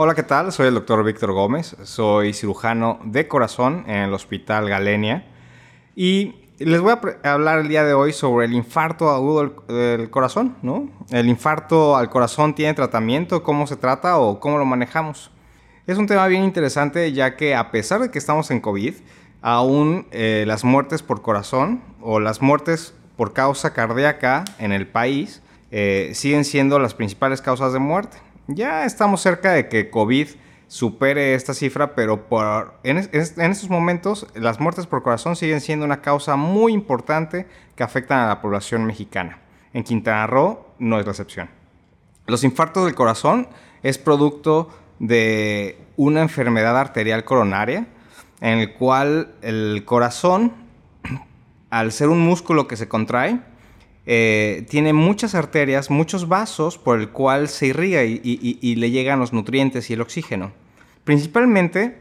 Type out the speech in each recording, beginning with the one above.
Hola, ¿qué tal? Soy el doctor Víctor Gómez, soy cirujano de corazón en el Hospital Galenia y les voy a hablar el día de hoy sobre el infarto agudo del corazón, ¿no? El infarto al corazón tiene tratamiento, cómo se trata o cómo lo manejamos. Es un tema bien interesante ya que a pesar de que estamos en COVID, aún eh, las muertes por corazón o las muertes por causa cardíaca en el país eh, siguen siendo las principales causas de muerte. Ya estamos cerca de que COVID supere esta cifra, pero en, estos momentos las muertes por corazón siguen siendo una causa muy importante que afecta a la población mexicana. En Quintana Roo no es la excepción. Los infartos del corazón es producto de una enfermedad arterial coronaria en el cual el corazón, al ser un músculo que se contrae, eh, tiene muchas arterias, muchos vasos por el cual se irriga y, le llegan los nutrientes y el oxígeno. Principalmente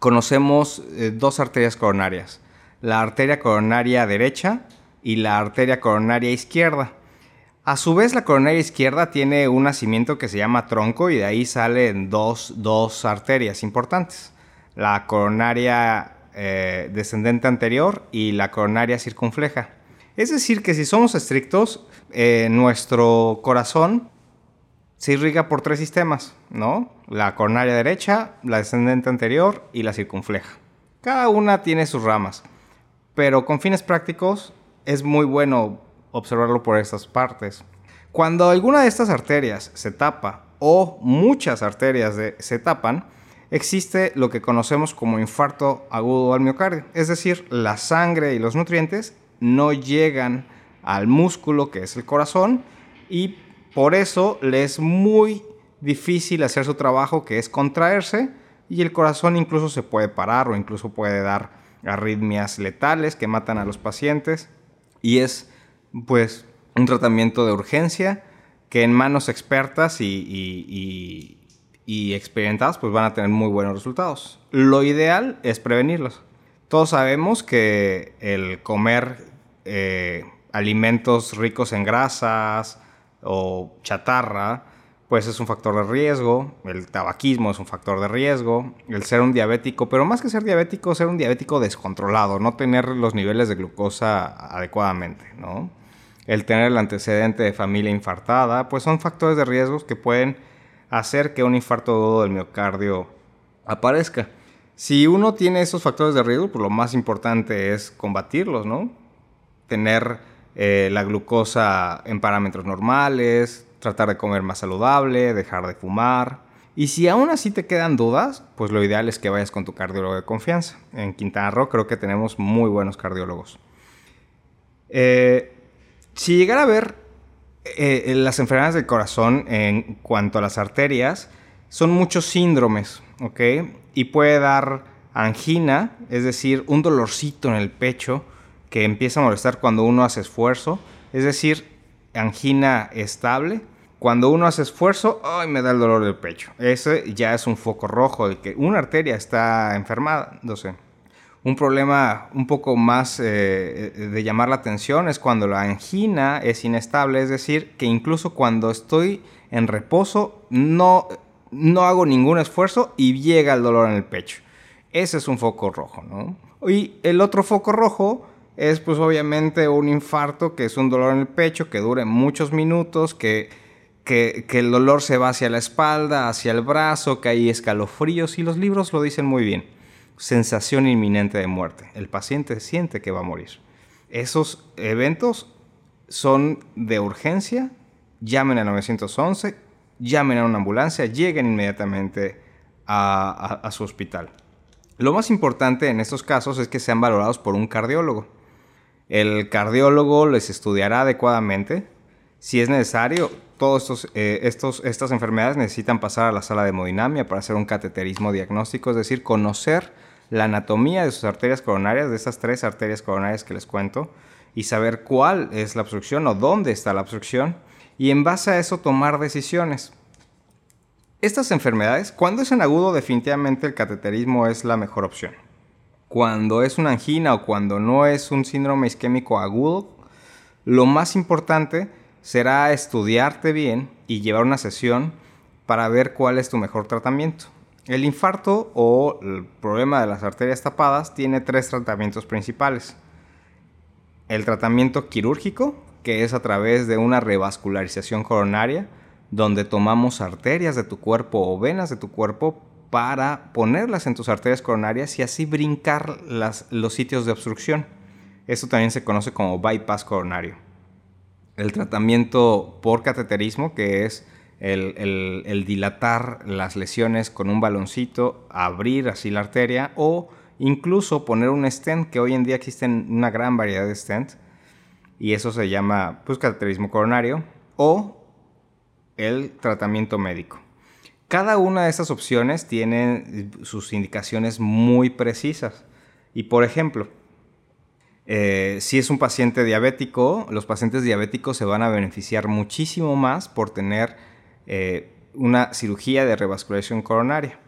conocemos eh, dos arterias coronarias, la arteria coronaria derecha y la arteria coronaria izquierda. A su vez, la coronaria izquierda tiene un nacimiento que se llama tronco y de ahí salen dos, dos arterias importantes. La coronaria eh, descendente anterior y la coronaria circunfleja. Es decir, que si somos estrictos, eh, nuestro corazón se irriga por tres sistemas, ¿no? La coronaria derecha, la descendente anterior y la circunfleja. Cada una tiene sus ramas, pero con fines prácticos es muy bueno observarlo por estas partes. Cuando alguna de estas arterias se tapa o muchas arterias se tapan, existe lo que conocemos como infarto agudo al miocardio, es decir, la sangre y los nutrientes no llegan al músculo que es el corazón y por eso le es muy difícil hacer su trabajo que es contraerse y el corazón incluso se puede parar o incluso puede dar arritmias letales que matan a los pacientes y es pues un tratamiento de urgencia que en manos expertas y, y experimentadas pues van a tener muy buenos resultados. Lo ideal es prevenirlos. Todos sabemos que el comer eh, alimentos ricos en grasas o chatarra, pues es un factor de riesgo, el tabaquismo es un factor de riesgo, el ser un diabético, pero más que ser diabético, ser un diabético descontrolado, no tener los niveles de glucosa adecuadamente, ¿no? El tener el antecedente de familia infartada, pues son factores de riesgos que pueden hacer que un infarto del miocardio aparezca. Si uno tiene esos factores de riesgo, pues lo más importante es combatirlos, ¿no? tener eh, la glucosa en parámetros normales, tratar de comer más saludable, dejar de fumar. Y si aún así te quedan dudas, pues lo ideal es que vayas con tu cardiólogo de confianza. En Quintana Roo creo que tenemos muy buenos cardiólogos. Eh, si llegara a ver eh, las enfermedades del corazón en cuanto a las arterias, son muchos síndromes, ¿ok? Y puede dar angina, es decir, un dolorcito en el pecho, que empieza a molestar cuando uno hace esfuerzo, es decir, angina estable. Cuando uno hace esfuerzo, ay, me da el dolor del pecho. Ese ya es un foco rojo de que una arteria está enfermada. Entonces, un problema un poco más eh, de llamar la atención es cuando la angina es inestable, es decir, que incluso cuando estoy en reposo no, no hago ningún esfuerzo y llega el dolor en el pecho. Ese es un foco rojo, ¿no? Y el otro foco rojo es pues obviamente un infarto que es un dolor en el pecho que dure muchos minutos, que, que, el dolor se va hacia la espalda, hacia el brazo, que hay escalofríos y los libros lo dicen muy bien. Sensación inminente de muerte. El paciente siente que va a morir. Esos eventos son de urgencia. Llamen al 911, llamen a una ambulancia, lleguen inmediatamente a su hospital. Lo más importante en estos casos es que sean valorados por un cardiólogo. El cardiólogo les estudiará adecuadamente, Si es necesario, todas eh, estos, estas enfermedades necesitan pasar a la sala de hemodinamia para hacer un cateterismo diagnóstico, es decir, conocer la anatomía de sus arterias coronarias, de estas tres arterias coronarias que les cuento, y saber cuál es la obstrucción o dónde está la obstrucción, y en base a eso tomar decisiones. Estas enfermedades, cuando es en agudo, definitivamente el cateterismo es la mejor opción. Cuando es una angina o cuando no es un síndrome isquémico agudo, lo más importante será estudiarte bien y llevar una sesión para ver cuál es tu mejor tratamiento. El infarto o el problema de las arterias tapadas tiene tres tratamientos principales. El tratamiento quirúrgico, que es a través de una revascularización coronaria, donde tomamos arterias de tu cuerpo o venas de tu cuerpo para ponerlas en tus arterias coronarias y así brincar los sitios de obstrucción. Esto también se conoce como bypass coronario el tratamiento por cateterismo, que es el, dilatar las lesiones con un baloncito, abrir así la arteria o incluso poner un stent, que hoy en día existen una gran variedad de stent, y eso se llama pues, cateterismo coronario, o el tratamiento médico. Cada una de estas opciones tiene sus indicaciones muy precisas. Y por ejemplo, eh, si es un paciente diabético, los pacientes diabéticos se van a beneficiar muchísimo más por tener eh, una cirugía de revascularización coronaria,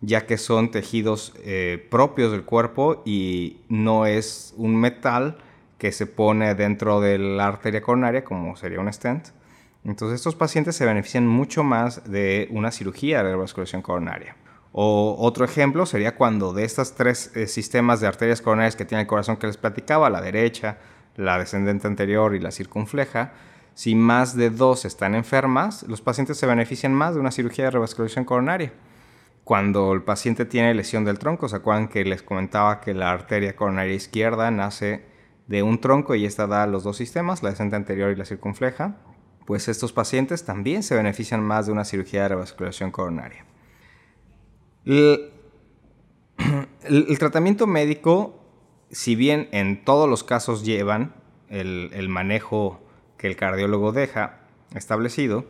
ya que son tejidos eh, propios del cuerpo y no es un metal que se pone dentro de la arteria coronaria como sería un stent. Entonces estos pacientes se benefician mucho más de una cirugía de revascularización coronaria. O otro ejemplo sería cuando de estos tres eh, sistemas de arterias coronarias que tiene el corazón que les platicaba, la derecha, la descendente anterior y la circunfleja, si más de dos están enfermas, los pacientes se benefician más de una cirugía de revascularización coronaria. Cuando el paciente tiene lesión del tronco, ¿se acuerdan que les comentaba que la arteria coronaria izquierda nace de un tronco y esta da los dos sistemas, la descendente anterior y la circunfleja? Pues estos pacientes también se benefician más de una cirugía de revascularización coronaria. El, tratamiento médico, si bien en todos los casos llevan el, manejo que el cardiólogo deja establecido,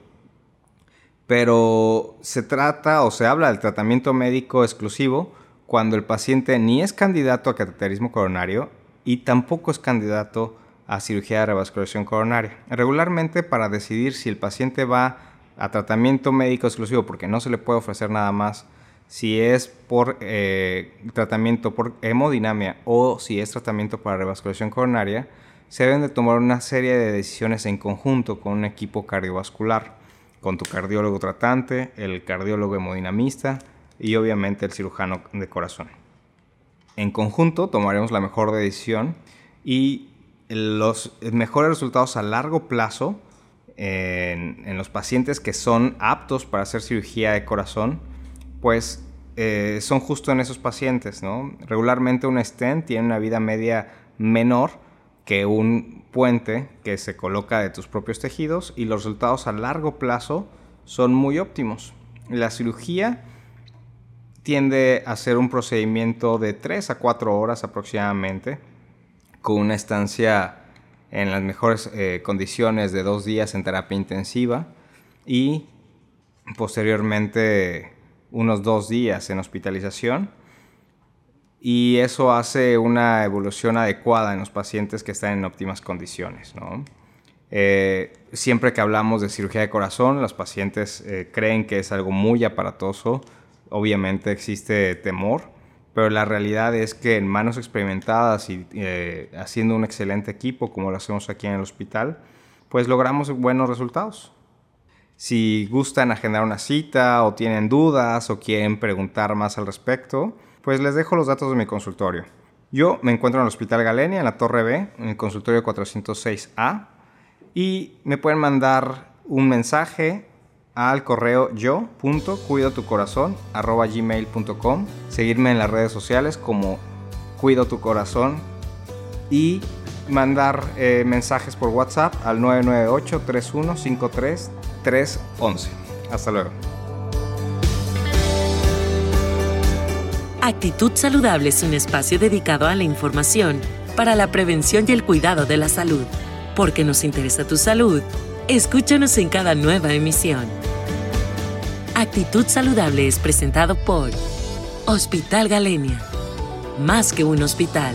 pero se trata o se habla del tratamiento médico exclusivo cuando el paciente ni es candidato a cateterismo coronario y tampoco es candidato a cirugía de revascularización coronaria. Regularmente para decidir si el paciente va a tratamiento médico exclusivo porque no se le puede ofrecer nada más si es por eh, tratamiento por hemodinamia o si es tratamiento para revascularización coronaria, se deben de tomar una serie de decisiones en conjunto con un equipo cardiovascular, con tu cardiólogo tratante, el cardiólogo hemodinamista y obviamente el cirujano de corazón. En conjunto tomaremos la mejor decisión y los mejores resultados a largo plazo en, los pacientes que son aptos para hacer cirugía de corazón pues eh, son justo en esos pacientes, ¿no? Regularmente un stent tiene una vida media menor que un puente que se coloca de tus propios tejidos y los resultados a largo plazo son muy óptimos. La cirugía tiende a ser un procedimiento de 3 a 4 horas aproximadamente, con una estancia en las mejores eh, condiciones de dos días en terapia intensiva y posteriormente unos dos días en hospitalización y eso hace una evolución adecuada en los pacientes que están en óptimas condiciones. Eh, siempre que hablamos de cirugía de corazón, los pacientes eh, creen que es algo muy aparatoso, obviamente existe temor, pero la realidad es que en manos experimentadas y eh, haciendo un excelente equipo como lo hacemos aquí en el hospital, pues logramos buenos resultados. Si gustan agendar una cita o tienen dudas o quieren preguntar más al respecto, pues les dejo los datos de mi consultorio. Yo me encuentro en el Hospital Galenia, en la Torre B, en el consultorio 406A, y me pueden mandar un mensaje al correo yo.cuidotucorazón.gmail.com seguirme en las redes sociales como Cuido Tu Corazón y mandar eh, mensajes por WhatsApp al 998 3153 311. Hasta luego. Actitud Saludable es un espacio dedicado a la información para la prevención y el cuidado de la salud. Porque nos interesa tu salud, Escúchanos en cada nueva emisión. Actitud Saludable es presentado por Hospital Galenia. Más que un hospital.